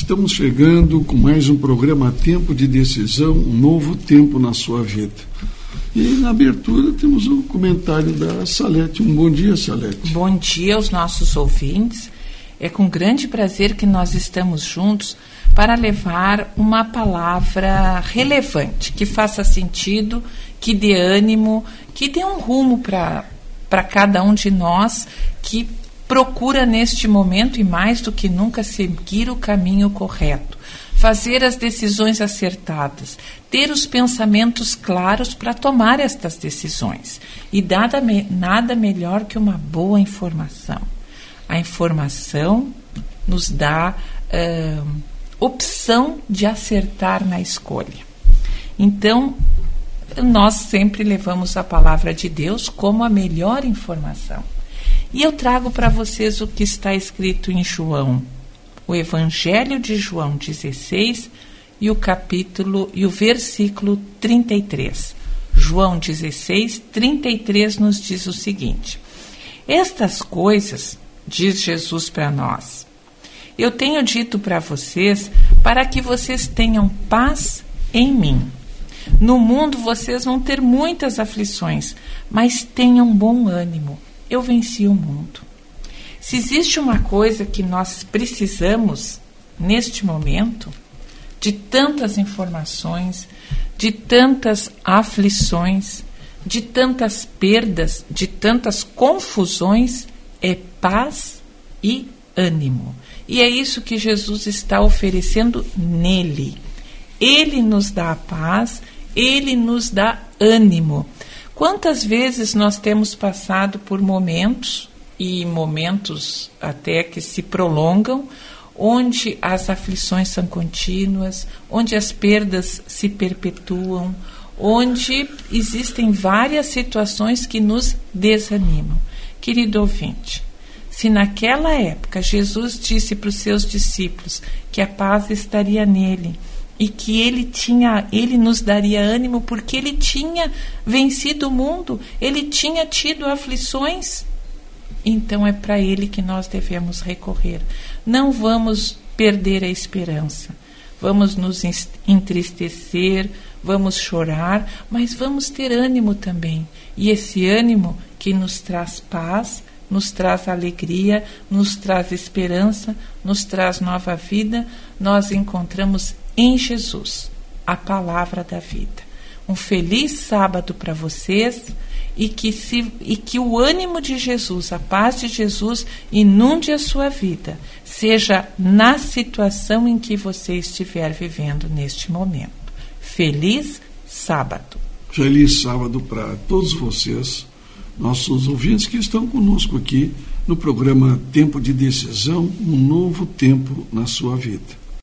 Estamos chegando com mais um programa Tempo de Decisão, um novo tempo na sua vida. E na abertura temos o um comentário da Salete. Um bom dia, Salete. Bom dia aos nossos ouvintes. É com grande prazer que nós estamos juntos para levar uma palavra relevante, que faça sentido, que dê ânimo, que dê um rumo para cada um de nós que procura neste momento e mais do que nunca seguir o caminho correto, fazer as decisões acertadas, ter os pensamentos claros para tomar estas decisões. E nada, nada melhor que uma boa informação. A informação nos dá uh, opção de acertar na escolha. Então, nós sempre levamos a palavra de Deus como a melhor informação. E eu trago para vocês o que está escrito em João, o Evangelho de João 16 e o capítulo e o versículo 33. João 16, 33 nos diz o seguinte: Estas coisas, diz Jesus para nós, eu tenho dito para vocês para que vocês tenham paz em mim. No mundo vocês vão ter muitas aflições, mas tenham bom ânimo eu venci o mundo. Se existe uma coisa que nós precisamos neste momento, de tantas informações, de tantas aflições, de tantas perdas, de tantas confusões, é paz e ânimo. E é isso que Jesus está oferecendo nele. Ele nos dá a paz, ele nos dá ânimo. Quantas vezes nós temos passado por momentos, e momentos até que se prolongam, onde as aflições são contínuas, onde as perdas se perpetuam, onde existem várias situações que nos desanimam. Querido ouvinte, se naquela época Jesus disse para os seus discípulos que a paz estaria nele, e que ele tinha, ele nos daria ânimo porque ele tinha vencido o mundo, ele tinha tido aflições. Então é para ele que nós devemos recorrer. Não vamos perder a esperança. Vamos nos entristecer, vamos chorar, mas vamos ter ânimo também. E esse ânimo que nos traz paz, nos traz alegria, nos traz esperança, nos traz nova vida, nós encontramos em Jesus, a palavra da vida. Um feliz sábado para vocês e que, se, e que o ânimo de Jesus, a paz de Jesus inunde a sua vida, seja na situação em que você estiver vivendo neste momento. Feliz sábado. Feliz sábado para todos vocês, nossos ouvintes que estão conosco aqui no programa Tempo de Decisão, um novo tempo na sua vida.